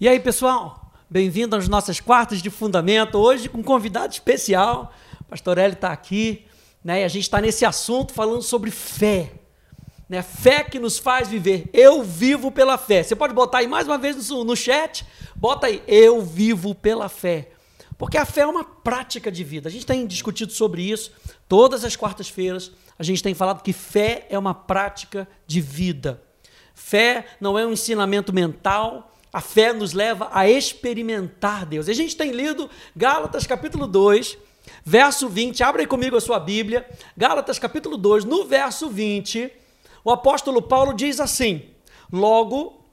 E aí, pessoal? Bem-vindo às nossas quartas de fundamento. Hoje com um convidado especial. O pastor Hélio está aqui, né? E a gente está nesse assunto falando sobre fé. Né? Fé que nos faz viver. Eu vivo pela fé. Você pode botar aí mais uma vez no, no chat. Bota aí, eu vivo pela fé. Porque a fé é uma prática de vida. A gente tem discutido sobre isso todas as quartas-feiras. A gente tem falado que fé é uma prática de vida. Fé não é um ensinamento mental, a fé nos leva a experimentar Deus. A gente tem lido Gálatas capítulo 2, verso 20. Abre aí comigo a sua Bíblia. Gálatas capítulo 2, no verso 20, o apóstolo Paulo diz assim: Logo,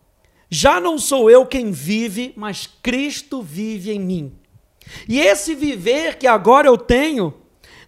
já não sou eu quem vive, mas Cristo vive em mim. E esse viver que agora eu tenho,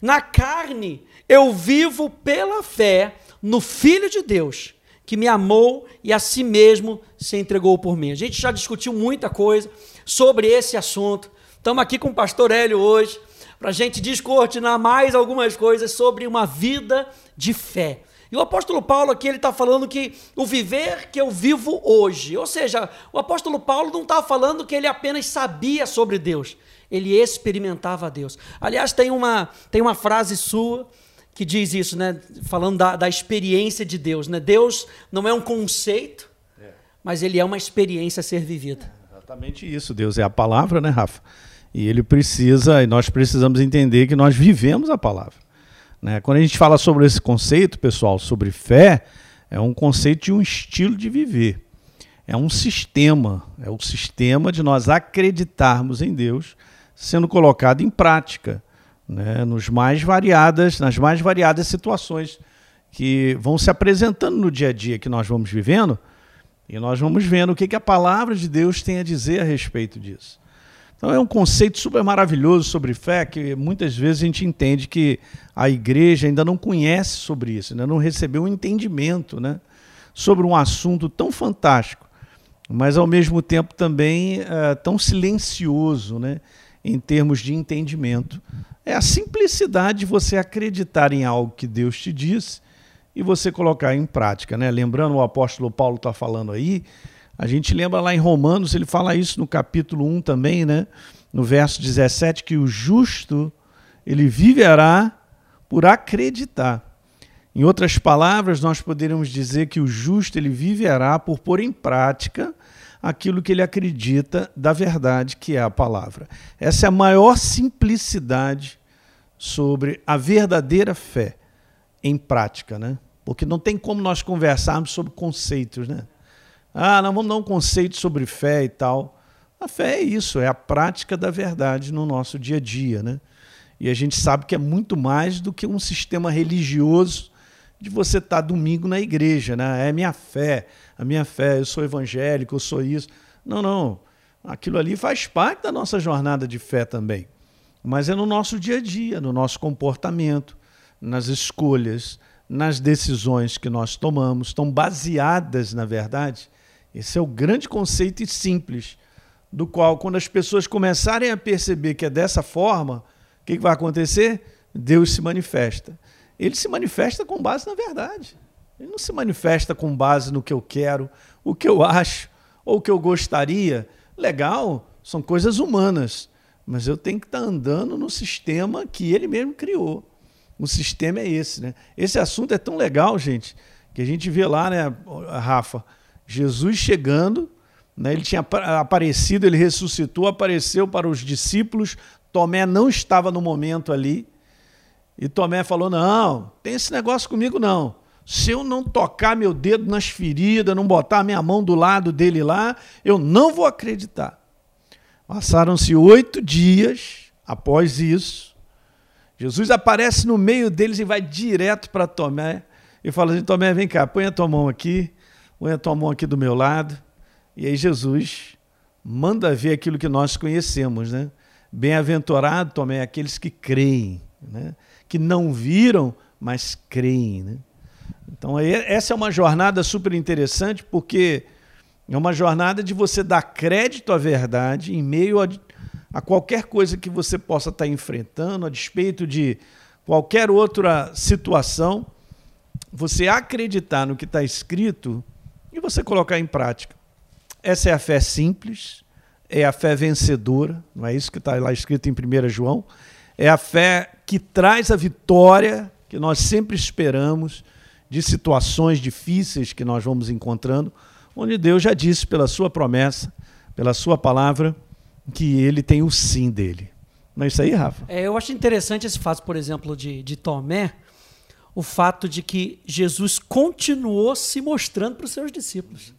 na carne, eu vivo pela fé no Filho de Deus que me amou e a si mesmo se entregou por mim. A gente já discutiu muita coisa sobre esse assunto. Estamos aqui com o pastor Hélio hoje para a gente descortinar mais algumas coisas sobre uma vida de fé. E o apóstolo Paulo aqui ele está falando que o viver que eu vivo hoje, ou seja, o apóstolo Paulo não está falando que ele apenas sabia sobre Deus, ele experimentava Deus. Aliás, tem uma, tem uma frase sua que diz isso, né? Falando da, da experiência de Deus, né? Deus não é um conceito, é. mas ele é uma experiência a ser vivida. É exatamente isso. Deus é a palavra, né, Rafa? E ele precisa, e nós precisamos entender que nós vivemos a palavra. Né? Quando a gente fala sobre esse conceito, pessoal, sobre fé, é um conceito de um estilo de viver. É um sistema, é o sistema de nós acreditarmos em Deus sendo colocado em prática né, nos mais variadas, nas mais variadas situações que vão se apresentando no dia a dia que nós vamos vivendo, e nós vamos vendo o que, que a palavra de Deus tem a dizer a respeito disso. Então é um conceito super maravilhoso sobre fé que muitas vezes a gente entende que a igreja ainda não conhece sobre isso, ainda não recebeu um entendimento né, sobre um assunto tão fantástico, mas ao mesmo tempo também é, tão silencioso né, em termos de entendimento é a simplicidade de você acreditar em algo que Deus te disse e você colocar em prática. Né? Lembrando, o apóstolo Paulo está falando aí, a gente lembra lá em Romanos, ele fala isso no capítulo 1 também, né? no verso 17, que o justo ele viverá por acreditar. Em outras palavras, nós poderíamos dizer que o justo ele viverá por pôr em prática aquilo que ele acredita da verdade que é a palavra. Essa é a maior simplicidade sobre a verdadeira fé em prática, né? Porque não tem como nós conversarmos sobre conceitos, né? Ah, não vamos dar um conceito sobre fé e tal. A fé é isso, é a prática da verdade no nosso dia a dia, né? E a gente sabe que é muito mais do que um sistema religioso de você estar domingo na igreja, né? É minha fé, a minha fé, eu sou evangélico, eu sou isso. Não, não. Aquilo ali faz parte da nossa jornada de fé também mas é no nosso dia a dia, no nosso comportamento, nas escolhas, nas decisões que nós tomamos, estão baseadas, na verdade. Esse é o grande conceito e simples, do qual, quando as pessoas começarem a perceber que é dessa forma, o que vai acontecer? Deus se manifesta. Ele se manifesta com base na verdade. Ele não se manifesta com base no que eu quero, o que eu acho ou o que eu gostaria. Legal, são coisas humanas mas eu tenho que estar andando no sistema que ele mesmo criou. O sistema é esse, né? Esse assunto é tão legal, gente, que a gente vê lá, né, Rafa, Jesus chegando, né, ele tinha aparecido, ele ressuscitou, apareceu para os discípulos, Tomé não estava no momento ali, e Tomé falou: Não, tem esse negócio comigo não. Se eu não tocar meu dedo nas feridas, não botar minha mão do lado dele lá, eu não vou acreditar. Passaram-se oito dias após isso. Jesus aparece no meio deles e vai direto para Tomé e fala assim: Tomé, vem cá, põe a tua mão aqui, põe a tua mão aqui do meu lado. E aí Jesus manda ver aquilo que nós conhecemos, né? Bem-aventurado, Tomé, aqueles que creem, né? que não viram, mas creem. Né? Então, essa é uma jornada super interessante, porque é uma jornada de você dar crédito à verdade em meio a, a qualquer coisa que você possa estar enfrentando, a despeito de qualquer outra situação, você acreditar no que está escrito e você colocar em prática. Essa é a fé simples, é a fé vencedora, não é isso que está lá escrito em 1 João? É a fé que traz a vitória que nós sempre esperamos de situações difíceis que nós vamos encontrando, onde Deus já disse pela sua promessa, pela sua palavra, que ele tem o sim dele. Não é isso aí, Rafa? É, eu acho interessante esse fato, por exemplo, de, de Tomé, o fato de que Jesus continuou se mostrando para os seus discípulos.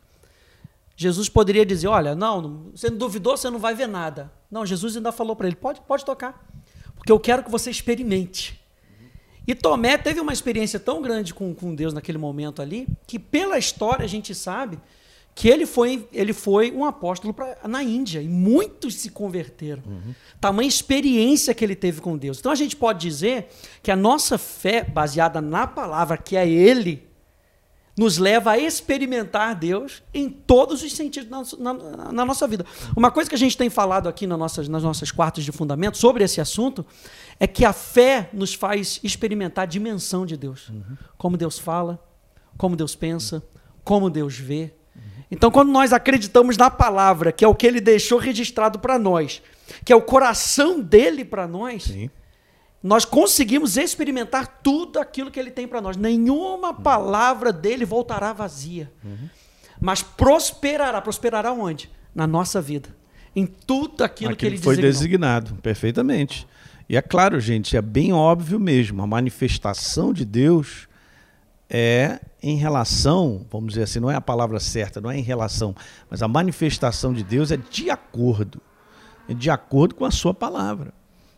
Jesus poderia dizer: Olha, não, você não duvidou, você não vai ver nada. Não, Jesus ainda falou para ele: pode, pode tocar, porque eu quero que você experimente. E Tomé teve uma experiência tão grande com, com Deus naquele momento ali, que pela história a gente sabe que ele foi, ele foi um apóstolo pra, na Índia e muitos se converteram. Uhum. Tamanha experiência que ele teve com Deus. Então a gente pode dizer que a nossa fé, baseada na palavra, que é Ele, nos leva a experimentar Deus em todos os sentidos na, na, na nossa vida. Uma coisa que a gente tem falado aqui nas nossas, nas nossas quartas de fundamento sobre esse assunto é que a fé nos faz experimentar a dimensão de Deus. Uhum. Como Deus fala, como Deus pensa, como Deus vê então, quando nós acreditamos na palavra, que é o que ele deixou registrado para nós, que é o coração dele para nós, Sim. nós conseguimos experimentar tudo aquilo que ele tem para nós. Nenhuma palavra dele voltará vazia, uhum. mas prosperará. Prosperará onde? Na nossa vida. Em tudo aquilo, aquilo que ele foi designou. designado, perfeitamente. E é claro, gente, é bem óbvio mesmo, a manifestação de Deus é em relação, vamos dizer assim, não é a palavra certa, não é em relação, mas a manifestação de Deus é de acordo, é de acordo com a sua palavra.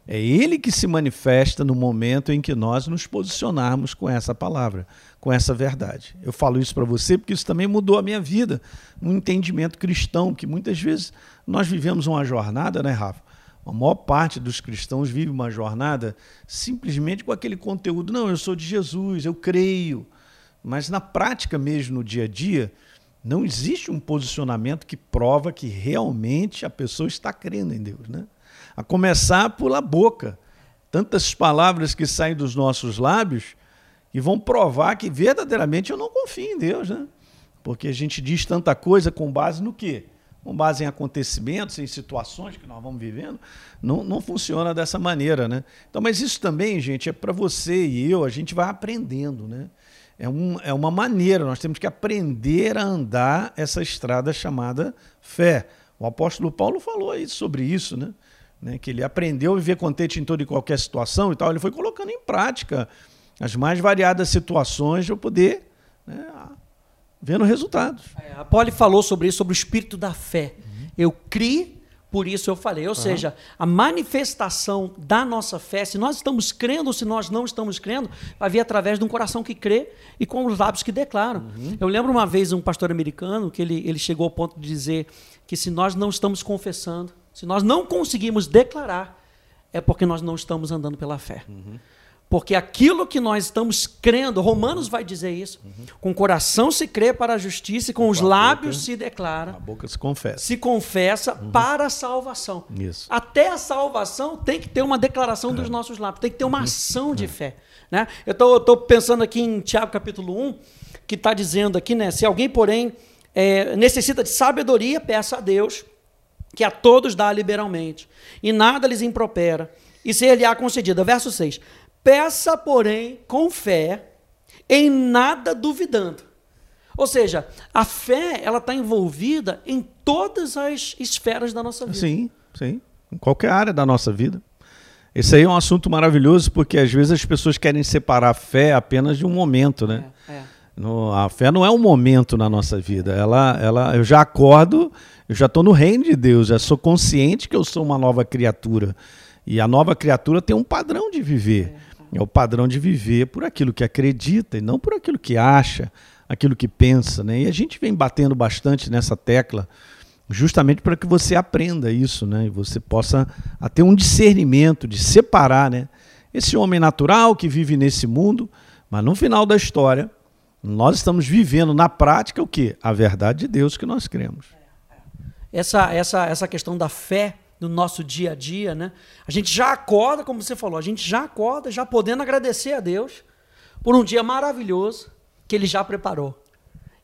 É Ele que se manifesta no momento em que nós nos posicionarmos com essa palavra, com essa verdade. Eu falo isso para você porque isso também mudou a minha vida, um entendimento cristão, que muitas vezes nós vivemos uma jornada, né, Rafa? A maior parte dos cristãos vive uma jornada simplesmente com aquele conteúdo. Não, eu sou de Jesus, eu creio. Mas na prática mesmo, no dia a dia, não existe um posicionamento que prova que realmente a pessoa está crendo em Deus. Né? A começar pela boca. Tantas palavras que saem dos nossos lábios e vão provar que verdadeiramente eu não confio em Deus. Né? Porque a gente diz tanta coisa com base no quê? Com base em acontecimentos, em situações que nós vamos vivendo, não, não funciona dessa maneira, né? Então, mas isso também, gente, é para você e eu, a gente vai aprendendo, né? É, um, é uma maneira, nós temos que aprender a andar essa estrada chamada fé. O apóstolo Paulo falou aí sobre isso, né? né? Que ele aprendeu a viver contente em toda e qualquer situação e tal. Ele foi colocando em prática as mais variadas situações para poder né, vendo resultados. É, a Paulo falou sobre isso, sobre o espírito da fé. Uhum. Eu criei por isso eu falei, ou uhum. seja, a manifestação da nossa fé, se nós estamos crendo ou se nós não estamos crendo, vai vir através de um coração que crê e com os lábios que declaram. Uhum. Eu lembro uma vez um pastor americano que ele, ele chegou ao ponto de dizer que se nós não estamos confessando, se nós não conseguimos declarar, é porque nós não estamos andando pela fé. Uhum. Porque aquilo que nós estamos crendo, Romanos vai dizer isso, uhum. com o coração se crê para a justiça e com, com os lábios boca, se declara. A boca se confessa. Se confessa uhum. para a salvação. Isso. Até a salvação tem que ter uma declaração é. dos nossos lábios, tem que ter uma uhum. ação de é. fé. Né? Eu estou pensando aqui em Tiago capítulo 1, que está dizendo aqui, né? Se alguém, porém, é, necessita de sabedoria, peça a Deus, que a todos dá liberalmente, e nada lhes impropera, e se ele há concedida. Verso 6 Peça, porém, com fé, em nada duvidando. Ou seja, a fé ela está envolvida em todas as esferas da nossa vida. Sim, sim. Em qualquer área da nossa vida. Esse aí é um assunto maravilhoso porque às vezes as pessoas querem separar a fé apenas de um momento, né? É, é. No, a fé não é um momento na nossa vida. Ela, ela, eu já acordo, eu já estou no reino de Deus, já sou consciente que eu sou uma nova criatura. E a nova criatura tem um padrão de viver. É. É o padrão de viver por aquilo que acredita e não por aquilo que acha, aquilo que pensa. Né? E a gente vem batendo bastante nessa tecla justamente para que você aprenda isso, né? E você possa ter um discernimento de separar, né? Esse homem natural que vive nesse mundo, mas no final da história, nós estamos vivendo na prática o que? A verdade de Deus que nós cremos. Essa, essa, essa questão da fé no nosso dia a dia, né? A gente já acorda, como você falou, a gente já acorda, já podendo agradecer a Deus por um dia maravilhoso que Ele já preparou.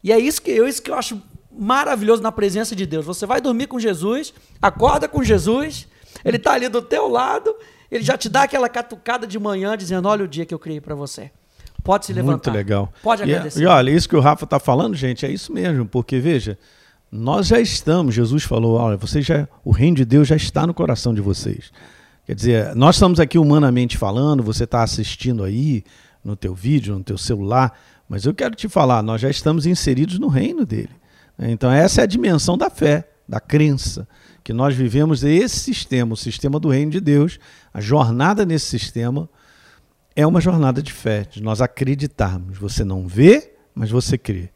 E é isso que eu, isso que eu acho maravilhoso na presença de Deus. Você vai dormir com Jesus, acorda com Jesus, ele está ali do teu lado, ele já te dá aquela catucada de manhã dizendo: "Olha o dia que eu criei para você". Pode se levantar. Muito legal. Pode e, agradecer. E olha, isso que o Rafa está falando, gente, é isso mesmo, porque veja, nós já estamos, Jesus falou, olha, você já, o reino de Deus já está no coração de vocês. Quer dizer, nós estamos aqui humanamente falando, você está assistindo aí no teu vídeo, no teu celular, mas eu quero te falar, nós já estamos inseridos no reino dele. Então essa é a dimensão da fé, da crença, que nós vivemos esse sistema, o sistema do reino de Deus, a jornada nesse sistema é uma jornada de fé, de nós acreditarmos. Você não vê, mas você crê.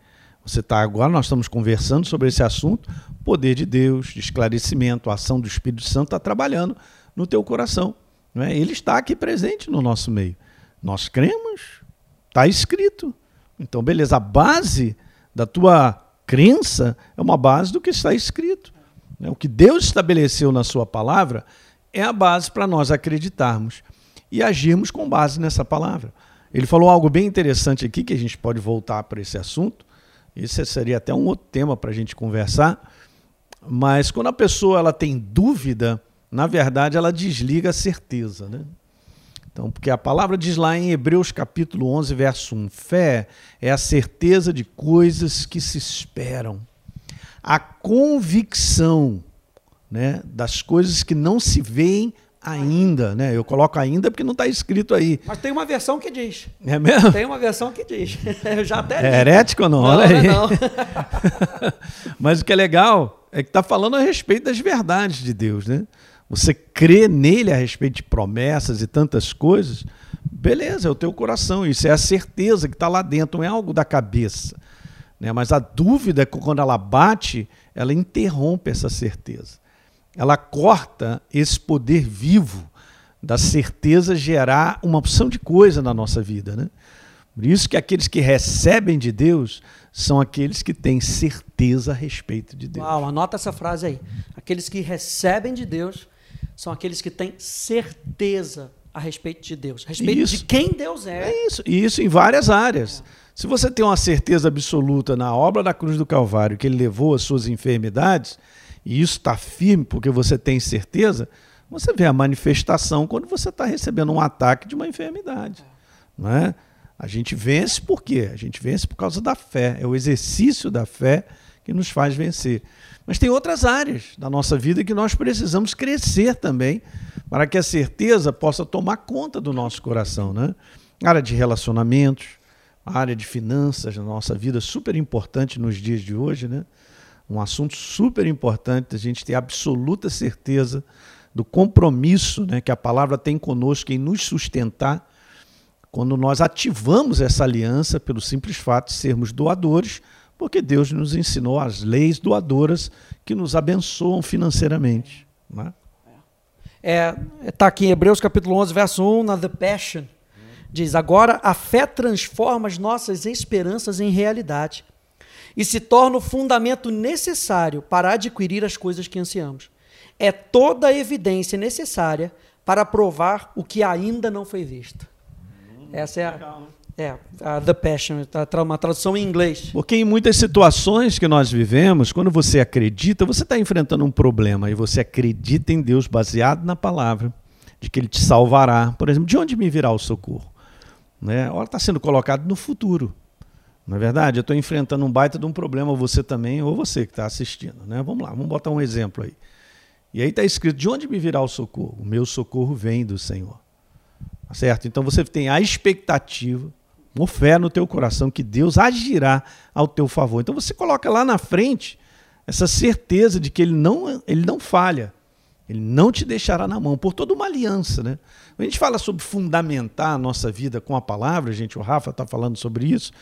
Você está agora, nós estamos conversando sobre esse assunto, poder de Deus, de esclarecimento, a ação do Espírito Santo está trabalhando no teu coração. Não é? Ele está aqui presente no nosso meio. Nós cremos, está escrito. Então, beleza, a base da tua crença é uma base do que está escrito. Né? O que Deus estabeleceu na sua palavra é a base para nós acreditarmos e agirmos com base nessa palavra. Ele falou algo bem interessante aqui, que a gente pode voltar para esse assunto. Esse seria até um outro tema para a gente conversar. Mas quando a pessoa ela tem dúvida, na verdade ela desliga a certeza. Né? Então, porque a palavra diz lá em Hebreus capítulo 11, verso 1, fé é a certeza de coisas que se esperam, a convicção né, das coisas que não se veem ainda, né? Eu coloco ainda porque não está escrito aí. Mas tem uma versão que diz. É mesmo? Tem uma versão que diz. Eu já até É herético ou não? Não, Olha aí. não, não. Mas o que é legal é que está falando a respeito das verdades de Deus, né? Você crê nele a respeito de promessas e tantas coisas, beleza, é o teu coração, isso é a certeza que está lá dentro, não é algo da cabeça. Né? Mas a dúvida, quando ela bate, ela interrompe essa certeza. Ela corta esse poder vivo da certeza gerar uma opção de coisa na nossa vida. Né? Por isso que aqueles que recebem de Deus são aqueles que têm certeza a respeito de Deus. Uau, anota essa frase aí. Aqueles que recebem de Deus são aqueles que têm certeza a respeito de Deus, a respeito Isso. de quem Deus é. É isso, e isso em várias áreas. Se você tem uma certeza absoluta na obra da cruz do Calvário, que ele levou as suas enfermidades, e isso está firme porque você tem certeza, você vê a manifestação quando você está recebendo um ataque de uma enfermidade. Não é? A gente vence por quê? A gente vence por causa da fé. É o exercício da fé que nos faz vencer. Mas tem outras áreas da nossa vida que nós precisamos crescer também para que a certeza possa tomar conta do nosso coração. Né? área de relacionamentos, área de finanças na nossa vida, super importante nos dias de hoje. Né? Um assunto super importante, a gente ter absoluta certeza do compromisso né, que a palavra tem conosco em nos sustentar quando nós ativamos essa aliança pelo simples fato de sermos doadores, porque Deus nos ensinou as leis doadoras que nos abençoam financeiramente. Né? É, tá aqui em Hebreus capítulo 11, verso 1, na The Passion. Diz: Agora a fé transforma as nossas esperanças em realidade e se torna o fundamento necessário para adquirir as coisas que ansiamos. É toda a evidência necessária para provar o que ainda não foi visto. Essa é a, é, a The Passion, uma tradução em inglês. Porque em muitas situações que nós vivemos, quando você acredita, você está enfrentando um problema e você acredita em Deus baseado na palavra, de que Ele te salvará. Por exemplo, de onde me virá o socorro? Né? Ela está sendo colocado no futuro. Não é verdade? Eu estou enfrentando um baita de um problema, você também, ou você que está assistindo. Né? Vamos lá, vamos botar um exemplo aí. E aí está escrito: de onde me virá o socorro? O meu socorro vem do Senhor. Tá certo? Então você tem a expectativa, uma fé no teu coração que Deus agirá ao teu favor. Então você coloca lá na frente essa certeza de que ele não, ele não falha. Ele não te deixará na mão, por toda uma aliança. Né? A gente fala sobre fundamentar a nossa vida com a palavra, gente, o Rafa está falando sobre isso,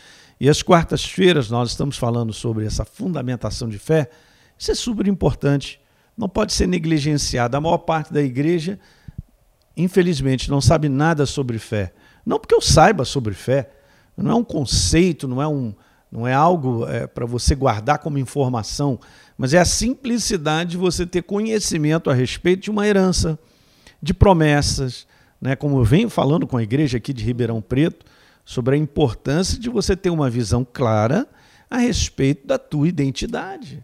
e às quartas-feiras nós estamos falando sobre essa fundamentação de fé. Isso é super importante, não pode ser negligenciado. A maior parte da igreja, infelizmente, não sabe nada sobre fé. Não porque eu saiba sobre fé, não é um conceito, não é, um, não é algo é, para você guardar como informação, mas é a simplicidade de você ter conhecimento a respeito de uma herança, de promessas, né? como eu venho falando com a igreja aqui de Ribeirão Preto, sobre a importância de você ter uma visão clara a respeito da tua identidade.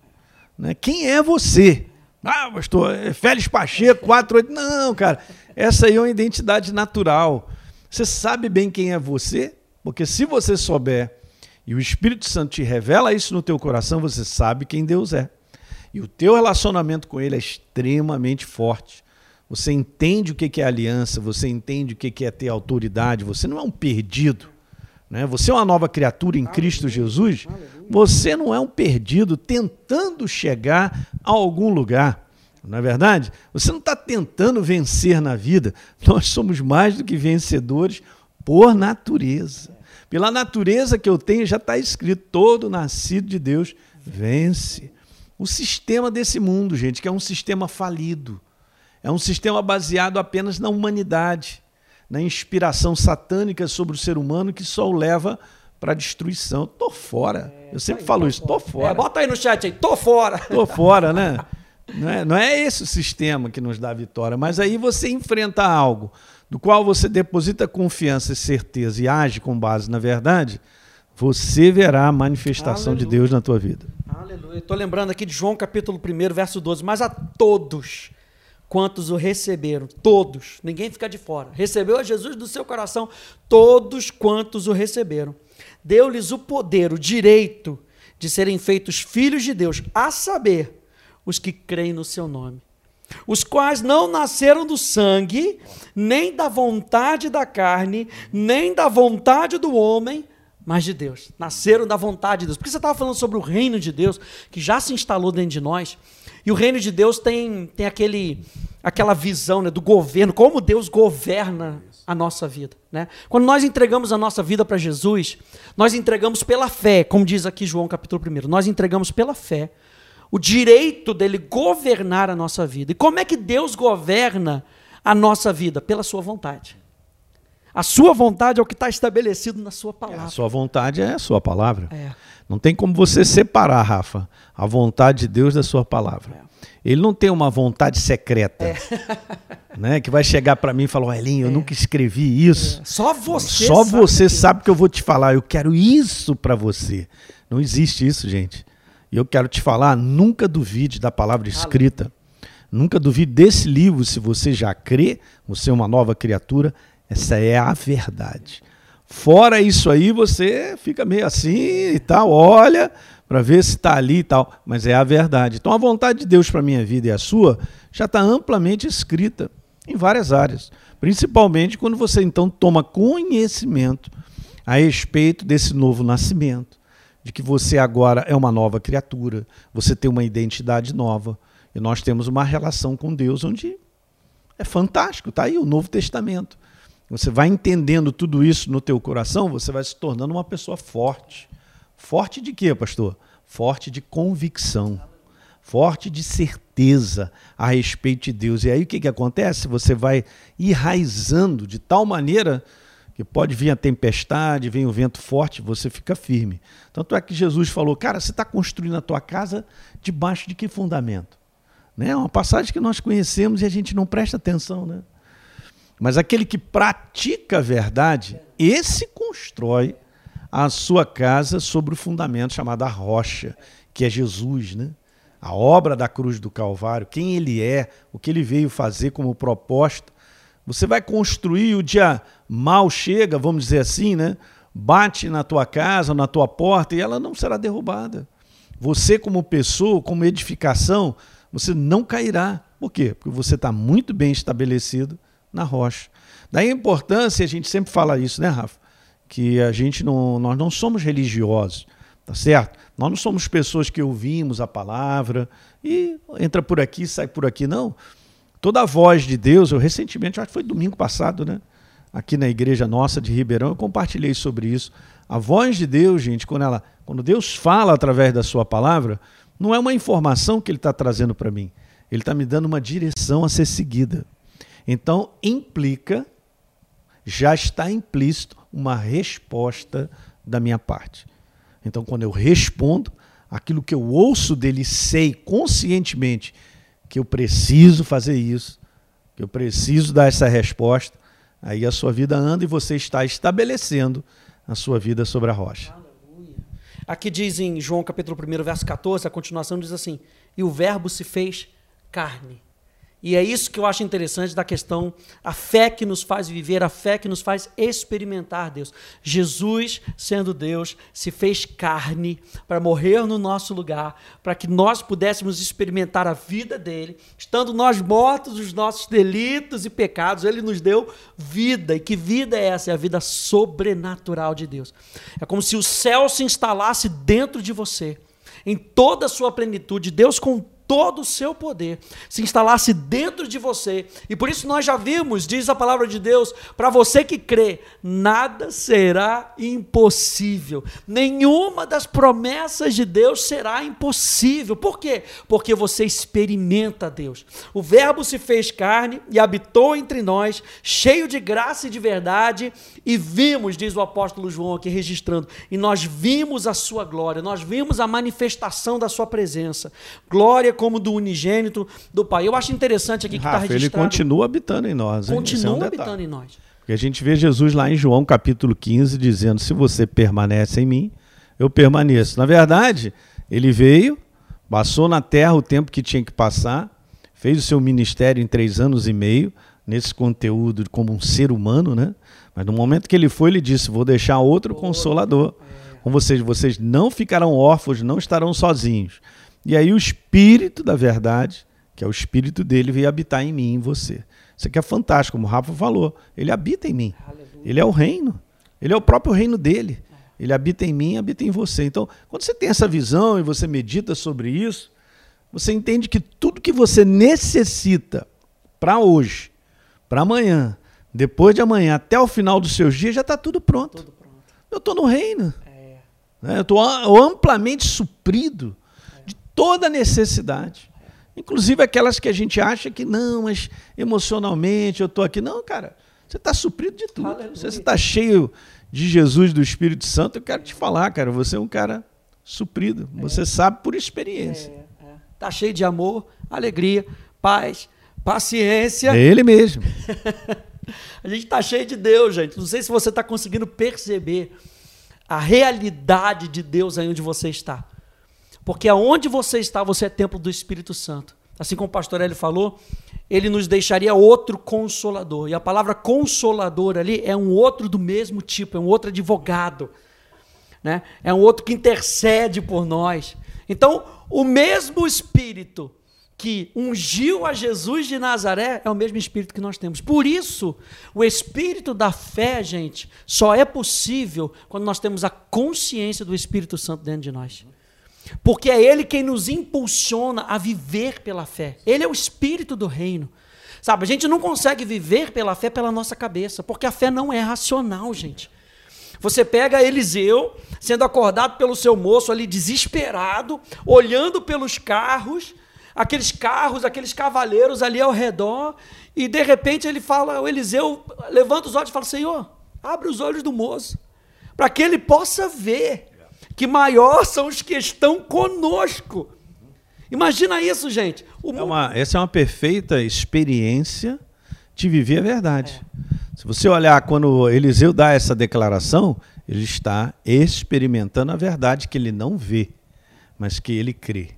Né? Quem é você? Ah, pastor, é Félix Pacheco, 48. Não, cara, essa aí é uma identidade natural. Você sabe bem quem é você? Porque se você souber e o Espírito Santo te revela isso no teu coração, você sabe quem Deus é. E o teu relacionamento com Ele é extremamente forte. Você entende o que é aliança, você entende o que é ter autoridade, você não é um perdido. Né? Você é uma nova criatura em Cristo Jesus. Você não é um perdido tentando chegar a algum lugar. Não é verdade? Você não está tentando vencer na vida. Nós somos mais do que vencedores por natureza. Pela natureza que eu tenho, já está escrito: todo nascido de Deus vence. O sistema desse mundo, gente, que é um sistema falido, é um sistema baseado apenas na humanidade, na inspiração satânica sobre o ser humano que só o leva para a destruição. Tô fora. É, eu sempre aí, falo isso, tô fora. É, bota aí no chat aí, tô fora. Tô fora, né? Não é, não é esse o sistema que nos dá vitória, mas aí você enfrenta algo do qual você deposita confiança e certeza e age com base na verdade, você verá a manifestação Aleluia. de Deus na tua vida. Aleluia. Estou lembrando aqui de João capítulo 1, verso 12. Mas a todos quantos o receberam, todos, ninguém fica de fora. Recebeu a Jesus do seu coração, todos quantos o receberam. Deu-lhes o poder, o direito de serem feitos filhos de Deus, a saber, os que creem no seu nome. Os quais não nasceram do sangue, nem da vontade da carne, nem da vontade do homem, mas de Deus. Nasceram da vontade de Deus. Porque você estava falando sobre o reino de Deus, que já se instalou dentro de nós. E o reino de Deus tem, tem aquele, aquela visão né, do governo, como Deus governa a nossa vida. Né? Quando nós entregamos a nossa vida para Jesus, nós entregamos pela fé, como diz aqui João capítulo 1. Nós entregamos pela fé o direito dele governar a nossa vida. E como é que Deus governa a nossa vida? Pela sua vontade. A sua vontade é o que está estabelecido na sua palavra. a sua vontade é a sua palavra. É. Não tem como você separar, Rafa, a vontade de Deus da sua palavra. É. Ele não tem uma vontade secreta, é. né? Que vai chegar para mim e falar, Elinho, eu é. nunca escrevi isso. É. Só você. Só sabe você que... sabe que eu vou te falar. Eu quero isso para você. Não existe isso, gente. E eu quero te falar, nunca duvide da palavra escrita. Nunca duvide desse livro, se você já crê, você é uma nova criatura, essa é a verdade. Fora isso aí, você fica meio assim e tal, olha para ver se está ali e tal, mas é a verdade. Então a vontade de Deus para a minha vida e a sua já está amplamente escrita em várias áreas, principalmente quando você então toma conhecimento a respeito desse novo nascimento, de que você agora é uma nova criatura, você tem uma identidade nova, e nós temos uma relação com Deus onde é fantástico, está aí o Novo Testamento. Você vai entendendo tudo isso no teu coração, você vai se tornando uma pessoa forte. Forte de quê, pastor? Forte de convicção. Forte de certeza a respeito de Deus. E aí o que, que acontece? Você vai enraizando de tal maneira que pode vir a tempestade, vem o vento forte, você fica firme. Tanto é que Jesus falou, cara, você está construindo a tua casa debaixo de que fundamento? Né? É uma passagem que nós conhecemos e a gente não presta atenção, né? Mas aquele que pratica a verdade, esse constrói a sua casa sobre o fundamento chamado a rocha, que é Jesus, né? A obra da cruz do Calvário, quem ele é, o que ele veio fazer como proposta. Você vai construir o dia mal chega, vamos dizer assim, né? Bate na tua casa, na tua porta e ela não será derrubada. Você como pessoa, como edificação, você não cairá. Por quê? Porque você está muito bem estabelecido na rocha. Daí a importância, a gente sempre fala isso, né, Rafa? Que a gente não, nós não somos religiosos, tá certo? Nós não somos pessoas que ouvimos a palavra e entra por aqui, sai por aqui, não. Toda a voz de Deus, eu recentemente, acho que foi domingo passado, né? Aqui na igreja nossa de Ribeirão, eu compartilhei sobre isso. A voz de Deus, gente, quando, ela, quando Deus fala através da sua palavra, não é uma informação que Ele está trazendo para mim. Ele está me dando uma direção a ser seguida. Então, implica, já está implícito uma resposta da minha parte. Então, quando eu respondo, aquilo que eu ouço dele, sei conscientemente que eu preciso fazer isso, que eu preciso dar essa resposta, aí a sua vida anda e você está estabelecendo a sua vida sobre a rocha. Aqui diz em João capítulo 1, verso 14, a continuação diz assim: E o Verbo se fez carne e é isso que eu acho interessante da questão, a fé que nos faz viver, a fé que nos faz experimentar Deus. Jesus, sendo Deus, se fez carne para morrer no nosso lugar, para que nós pudéssemos experimentar a vida dele. Estando nós mortos dos nossos delitos e pecados, ele nos deu vida. E que vida é essa? É a vida sobrenatural de Deus. É como se o céu se instalasse dentro de você, em toda a sua plenitude. Deus com todo o seu poder se instalasse dentro de você. E por isso nós já vimos, diz a palavra de Deus, para você que crê, nada será impossível. Nenhuma das promessas de Deus será impossível. Por quê? Porque você experimenta Deus. O Verbo se fez carne e habitou entre nós, cheio de graça e de verdade, e vimos, diz o apóstolo João aqui registrando, e nós vimos a sua glória, nós vimos a manifestação da sua presença. Glória como do unigênito do Pai. Eu acho interessante aqui que está registrado. Ele continua habitando em nós. Continua é um habitando em nós. Porque a gente vê Jesus lá em João capítulo 15 dizendo: Se você permanece em mim, eu permaneço. Na verdade, ele veio, passou na terra o tempo que tinha que passar, fez o seu ministério em três anos e meio, nesse conteúdo como um ser humano, né? Mas no momento que ele foi, ele disse: Vou deixar outro consolador com vocês. Vocês não ficarão órfãos, não estarão sozinhos. E aí o Espírito da verdade, que é o Espírito dele, veio habitar em mim e em você. Isso aqui é fantástico, como o Rafa falou. Ele habita em mim. Ele é o reino. Ele é o próprio reino dele. Ele habita em mim, habita em você. Então, quando você tem essa visão e você medita sobre isso, você entende que tudo que você necessita para hoje, para amanhã, depois de amanhã, até o final dos seus dias, já está tudo pronto. Tudo pronto. Eu estou no reino. É. Eu estou amplamente suprido toda necessidade. Inclusive aquelas que a gente acha que não, mas emocionalmente eu estou aqui. Não, cara, você está suprido de tudo. Aleluia. Você está cheio de Jesus, do Espírito Santo. Eu quero te falar, cara, você é um cara suprido. É. Você sabe por experiência. Está é, é. Tá cheio de amor, alegria, paz, paciência. É ele mesmo. a gente está cheio de Deus, gente. Não sei se você está conseguindo perceber a realidade de Deus aí onde você está. Porque aonde você está, você é templo do Espírito Santo. Assim como o pastor Eli falou, ele nos deixaria outro consolador. E a palavra consolador ali é um outro do mesmo tipo, é um outro advogado. Né? É um outro que intercede por nós. Então, o mesmo Espírito que ungiu a Jesus de Nazaré é o mesmo Espírito que nós temos. Por isso, o Espírito da fé, gente, só é possível quando nós temos a consciência do Espírito Santo dentro de nós. Porque é Ele quem nos impulsiona a viver pela fé. Ele é o espírito do reino. Sabe, a gente não consegue viver pela fé pela nossa cabeça, porque a fé não é racional, gente. Você pega Eliseu sendo acordado pelo seu moço ali desesperado, olhando pelos carros, aqueles carros, aqueles cavaleiros ali ao redor, e de repente ele fala, o Eliseu levanta os olhos e fala: Senhor, abre os olhos do moço, para que ele possa ver que maior são os que estão conosco. Imagina isso, gente. É uma, essa é uma perfeita experiência de viver a verdade. É. Se você olhar quando Eliseu dá essa declaração, ele está experimentando a verdade que ele não vê, mas que ele crê.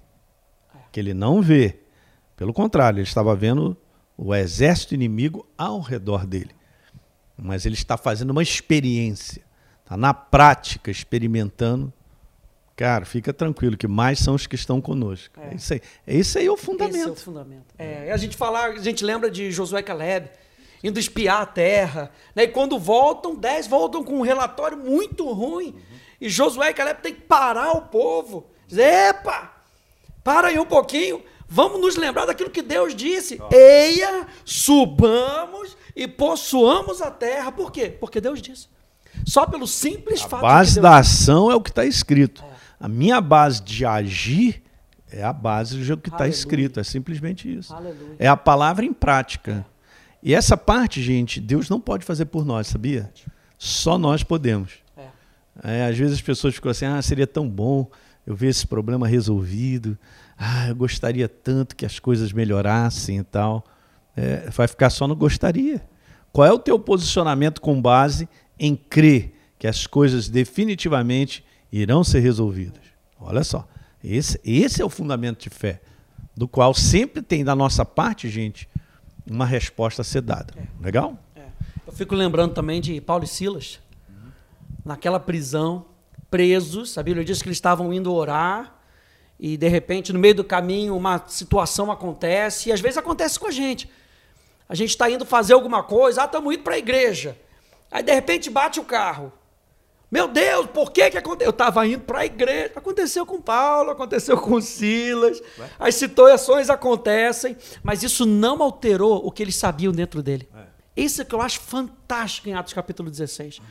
Que ele não vê. Pelo contrário, ele estava vendo o exército inimigo ao redor dele. Mas ele está fazendo uma experiência, está na prática experimentando Cara, fica tranquilo que mais são os que estão conosco. É, é isso aí. É isso aí o fundamento. Esse é o fundamento. É, a gente fala, a gente lembra de Josué Caleb indo espiar a terra, né? E quando voltam, dez voltam com um relatório muito ruim. Uhum. E Josué e Caleb tem que parar o povo. Dizer, epa, para aí um pouquinho. Vamos nos lembrar daquilo que Deus disse. Oh. Eia, subamos e possuamos a terra. Por quê? Porque Deus disse. Só pelo simples a fato base de da ação é o que está escrito. É. A minha base de agir é a base do que está escrito. É simplesmente isso. Aleluia. É a palavra em prática. E essa parte, gente, Deus não pode fazer por nós, sabia? Só nós podemos. É. É, às vezes as pessoas ficam assim: ah, seria tão bom eu ver esse problema resolvido. Ah, eu gostaria tanto que as coisas melhorassem e tal. É, vai ficar só no gostaria. Qual é o teu posicionamento com base em crer que as coisas definitivamente irão ser resolvidas. Olha só, esse, esse é o fundamento de fé, do qual sempre tem da nossa parte, gente, uma resposta a ser dada. É. Legal? É. Eu fico lembrando também de Paulo e Silas, uhum. naquela prisão, presos. A Bíblia diz que eles estavam indo orar e de repente no meio do caminho uma situação acontece e às vezes acontece com a gente. A gente está indo fazer alguma coisa, ah, estamos indo para a igreja. Aí de repente bate o carro. Meu Deus, por que que aconteceu? Eu estava indo para a igreja. Aconteceu com Paulo, aconteceu com Silas. Ué? As situações acontecem, mas isso não alterou o que eles sabiam dentro dele. É. Isso é que eu acho fantástico em Atos capítulo 16. Uhum.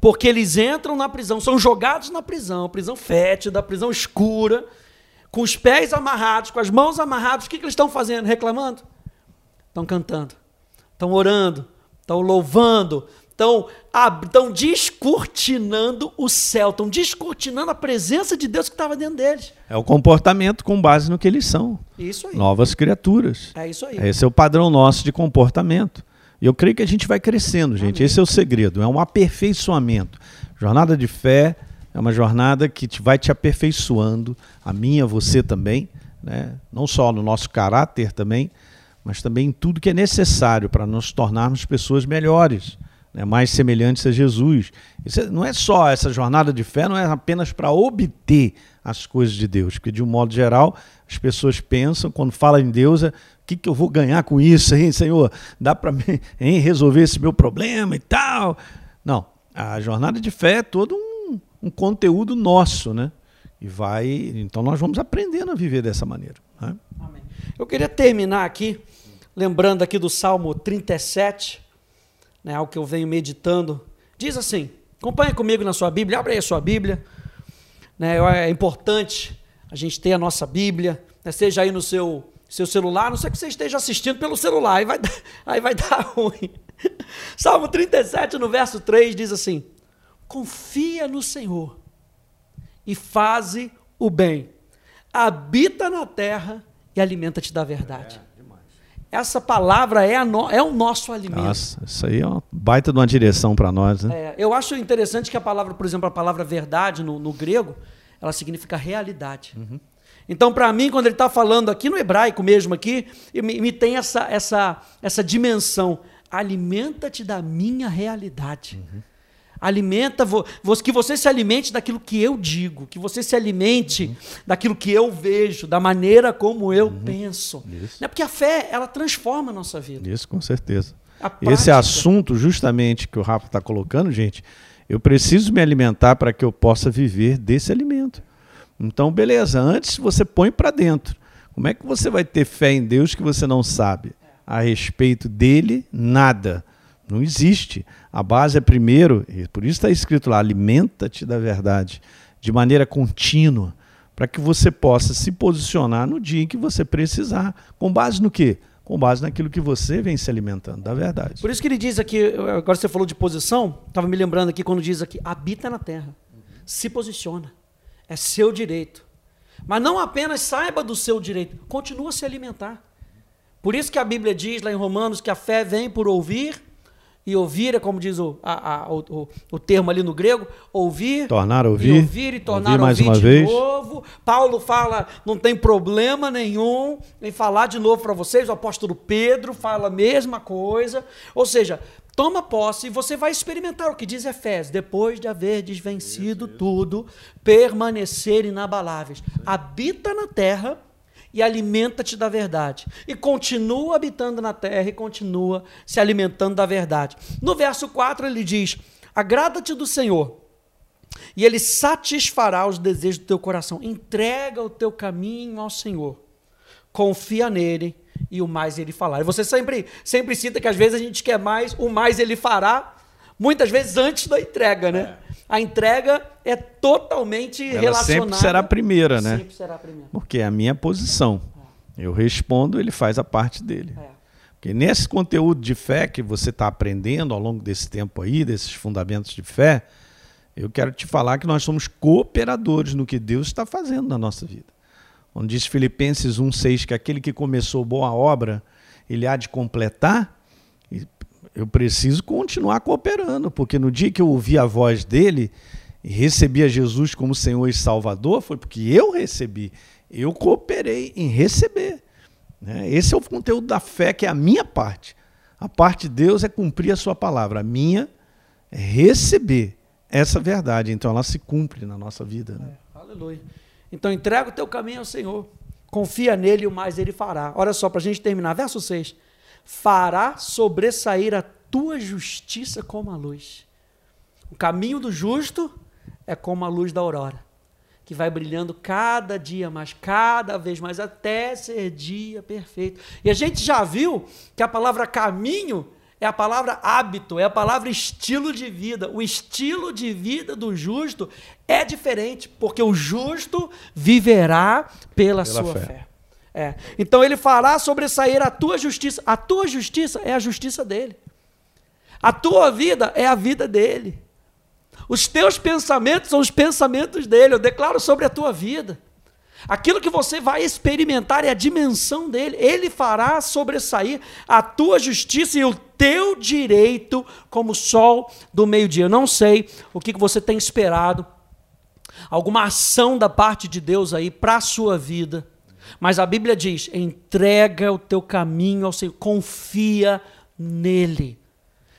Porque eles entram na prisão, são jogados na prisão, prisão fétida, prisão escura, com os pés amarrados, com as mãos amarradas. O que, que eles estão fazendo? Reclamando? Estão cantando, estão orando, estão louvando, estão, estão descortinando o céu, estão descortinando a presença de Deus que estava dentro deles. É o comportamento com base no que eles são. Isso aí. Novas criaturas. É isso aí. Esse é o padrão nosso de comportamento. E eu creio que a gente vai crescendo, gente. Amém. Esse é o segredo, é um aperfeiçoamento. Jornada de fé é uma jornada que te, vai te aperfeiçoando, a minha, você também, né? não só no nosso caráter também, mas também em tudo que é necessário para nos tornarmos pessoas melhores, né, mais semelhantes a Jesus. Isso é, não é só essa jornada de fé, não é apenas para obter as coisas de Deus, porque de um modo geral as pessoas pensam, quando falam em Deus, é, o que, que eu vou ganhar com isso, hein, Senhor? Dá para hein, resolver esse meu problema e tal? Não, a jornada de fé é todo um, um conteúdo nosso, né? E vai, então nós vamos aprendendo a viver dessa maneira. Né? Eu queria terminar aqui lembrando aqui do Salmo 37, né, algo que eu venho meditando, diz assim: acompanhe comigo na sua Bíblia, abre aí a sua Bíblia. Né, é importante a gente ter a nossa Bíblia, né, seja aí no seu, seu celular, não sei que você esteja assistindo pelo celular, aí vai, aí vai dar ruim. Salmo 37, no verso 3, diz assim: Confia no Senhor e faze o bem, habita na terra e alimenta-te da verdade. Essa palavra é, no, é o nosso alimento. Nossa, isso aí é uma baita de uma direção para nós. Né? É, eu acho interessante que a palavra, por exemplo, a palavra verdade no, no grego, ela significa realidade. Uhum. Então, para mim, quando ele está falando aqui no hebraico mesmo, aqui, me, me tem essa, essa, essa dimensão. Alimenta-te da minha realidade. Uhum. Alimenta, que você se alimente daquilo que eu digo, que você se alimente uhum. daquilo que eu vejo, da maneira como eu uhum. penso. Isso. Né? Porque a fé, ela transforma a nossa vida. Isso, com certeza. Esse assunto, justamente, que o Rafa está colocando, gente, eu preciso me alimentar para que eu possa viver desse alimento. Então, beleza, antes você põe para dentro. Como é que você vai ter fé em Deus que você não sabe? A respeito dele, nada. Não existe. A base é primeiro, e por isso está escrito lá: alimenta-te da verdade de maneira contínua, para que você possa se posicionar no dia em que você precisar. Com base no quê? Com base naquilo que você vem se alimentando da verdade. Por isso que ele diz aqui, agora você falou de posição, estava me lembrando aqui quando diz aqui: habita na terra, se posiciona, é seu direito. Mas não apenas saiba do seu direito, continua a se alimentar. Por isso que a Bíblia diz lá em Romanos que a fé vem por ouvir e ouvir, é como diz o, a, a, o, o, termo ali no grego, ouvir. Tornar a ouvir. E ouvir e tornar ouvir mais a ouvir uma de vez. novo. Paulo fala, não tem problema nenhum em falar de novo para vocês. O apóstolo Pedro fala a mesma coisa. Ou seja, toma posse e você vai experimentar o que diz Efésios. Depois de haver desvencido tudo, permanecer inabaláveis. Habita na terra e alimenta-te da verdade. E continua habitando na terra e continua se alimentando da verdade. No verso 4 ele diz: Agrada-te do Senhor, e ele satisfará os desejos do teu coração. Entrega o teu caminho ao Senhor. Confia nele e o mais ele fará. E você sempre, sempre cita que às vezes a gente quer mais, o mais ele fará, muitas vezes antes da entrega, né? É. A entrega é totalmente Ela relacionada. Sempre será a primeira, né? Sempre será a primeira. Porque é a minha posição. É. Eu respondo, ele faz a parte dele. É. Porque nesse conteúdo de fé que você está aprendendo ao longo desse tempo aí, desses fundamentos de fé, eu quero te falar que nós somos cooperadores no que Deus está fazendo na nossa vida. Onde diz Filipenses 1,6 que aquele que começou boa obra, ele há de completar eu preciso continuar cooperando, porque no dia que eu ouvi a voz dele, e recebi a Jesus como Senhor e Salvador, foi porque eu recebi. Eu cooperei em receber. Né? Esse é o conteúdo da fé, que é a minha parte. A parte de Deus é cumprir a sua palavra. A minha é receber essa verdade. Então ela se cumpre na nossa vida. Né? É, aleluia. Então entrega o teu caminho ao Senhor. Confia nele e o mais ele fará. Olha só, para a gente terminar. Verso 6. Fará sobressair a tua justiça como a luz. O caminho do justo é como a luz da aurora, que vai brilhando cada dia mais, cada vez mais, até ser dia perfeito. E a gente já viu que a palavra caminho é a palavra hábito, é a palavra estilo de vida. O estilo de vida do justo é diferente, porque o justo viverá pela, pela sua fé. fé. É. Então ele fará sobressair a tua justiça. A tua justiça é a justiça dele. A tua vida é a vida dele. Os teus pensamentos são os pensamentos dele. Eu declaro sobre a tua vida. Aquilo que você vai experimentar é a dimensão dele. Ele fará sobressair a tua justiça e o teu direito como sol do meio-dia. Eu não sei o que você tem esperado, alguma ação da parte de Deus aí para a sua vida. Mas a Bíblia diz: entrega o teu caminho ao Senhor, confia nele.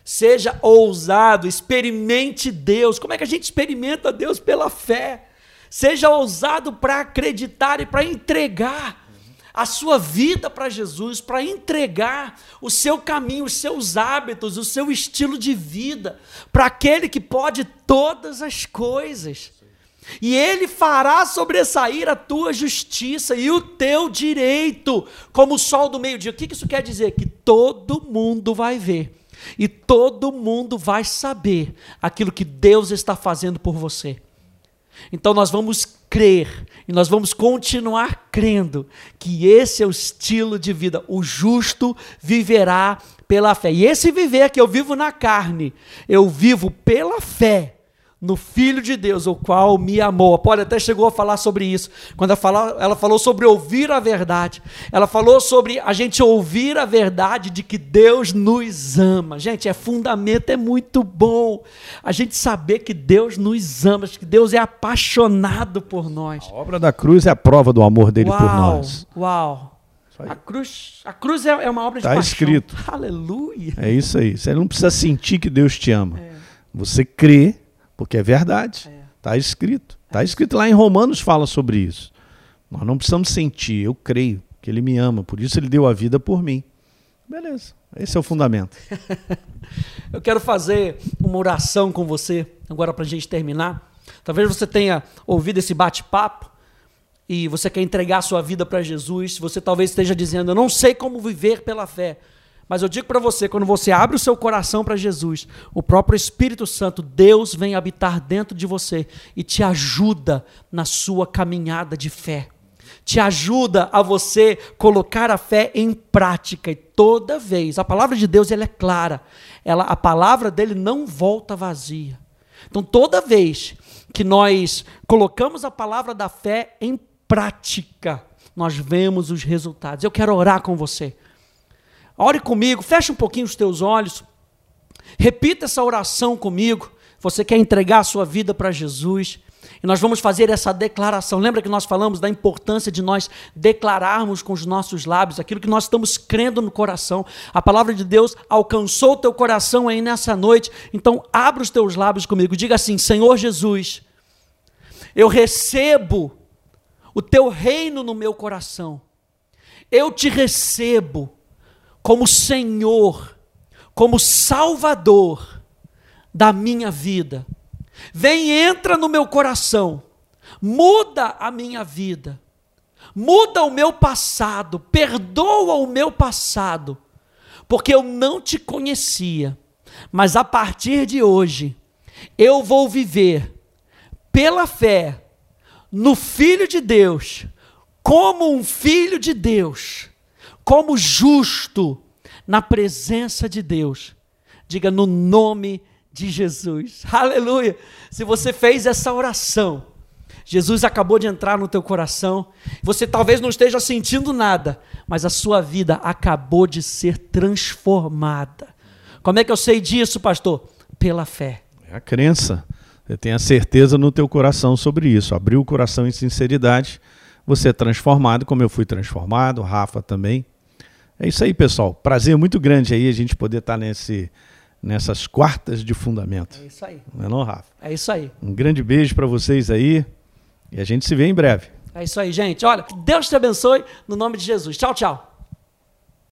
Seja ousado, experimente Deus. Como é que a gente experimenta Deus? Pela fé. Seja ousado para acreditar e para entregar a sua vida para Jesus, para entregar o seu caminho, os seus hábitos, o seu estilo de vida para aquele que pode todas as coisas. E ele fará sobressair a tua justiça e o teu direito, como o sol do meio-dia. O que isso quer dizer? Que todo mundo vai ver e todo mundo vai saber aquilo que Deus está fazendo por você. Então nós vamos crer e nós vamos continuar crendo que esse é o estilo de vida. O justo viverá pela fé. E esse viver que eu vivo na carne, eu vivo pela fé no Filho de Deus, o qual me amou. A Paula até chegou a falar sobre isso. Quando ela falou, ela falou sobre ouvir a verdade. Ela falou sobre a gente ouvir a verdade de que Deus nos ama. Gente, é fundamento, é muito bom. A gente saber que Deus nos ama, que Deus é apaixonado por nós. A obra da cruz é a prova do amor dele uau, por nós. Uau! A cruz, a cruz é, é uma obra de tá paixão. Está escrito. Aleluia. É isso aí. Você não precisa sentir que Deus te ama. É. Você crê porque é verdade. Está é. Tá escrito. Está escrito lá em Romanos, fala sobre isso. Nós não precisamos sentir, eu creio que Ele me ama, por isso Ele deu a vida por mim. Beleza, esse é o fundamento. eu quero fazer uma oração com você, agora para a gente terminar. Talvez você tenha ouvido esse bate-papo e você quer entregar a sua vida para Jesus. Você talvez esteja dizendo: Eu não sei como viver pela fé. Mas eu digo para você, quando você abre o seu coração para Jesus, o próprio Espírito Santo, Deus vem habitar dentro de você e te ajuda na sua caminhada de fé. Te ajuda a você colocar a fé em prática e toda vez, a palavra de Deus ela é clara. Ela a palavra dele não volta vazia. Então toda vez que nós colocamos a palavra da fé em prática, nós vemos os resultados. Eu quero orar com você. Ore comigo, feche um pouquinho os teus olhos. Repita essa oração comigo. Você quer entregar a sua vida para Jesus. E nós vamos fazer essa declaração. Lembra que nós falamos da importância de nós declararmos com os nossos lábios aquilo que nós estamos crendo no coração. A palavra de Deus alcançou o teu coração aí nessa noite. Então, abra os teus lábios comigo. Diga assim: Senhor Jesus, eu recebo o teu reino no meu coração. Eu te recebo como Senhor, como Salvador da minha vida. Vem, entra no meu coração, muda a minha vida, muda o meu passado, perdoa o meu passado, porque eu não te conhecia, mas a partir de hoje eu vou viver pela fé no Filho de Deus, como um filho de Deus como justo na presença de Deus. Diga no nome de Jesus. Aleluia. Se você fez essa oração, Jesus acabou de entrar no teu coração. Você talvez não esteja sentindo nada, mas a sua vida acabou de ser transformada. Como é que eu sei disso, pastor? Pela fé. É a crença. Você tenha certeza no teu coração sobre isso. Abrir o coração em sinceridade, você é transformado, como eu fui transformado, Rafa também. É isso aí, pessoal. Prazer muito grande aí a gente poder estar nesse, nessas quartas de fundamento. É isso aí. Não é não, Rafa? É isso aí. Um grande beijo para vocês aí e a gente se vê em breve. É isso aí, gente. Olha, que Deus te abençoe no nome de Jesus. Tchau, tchau.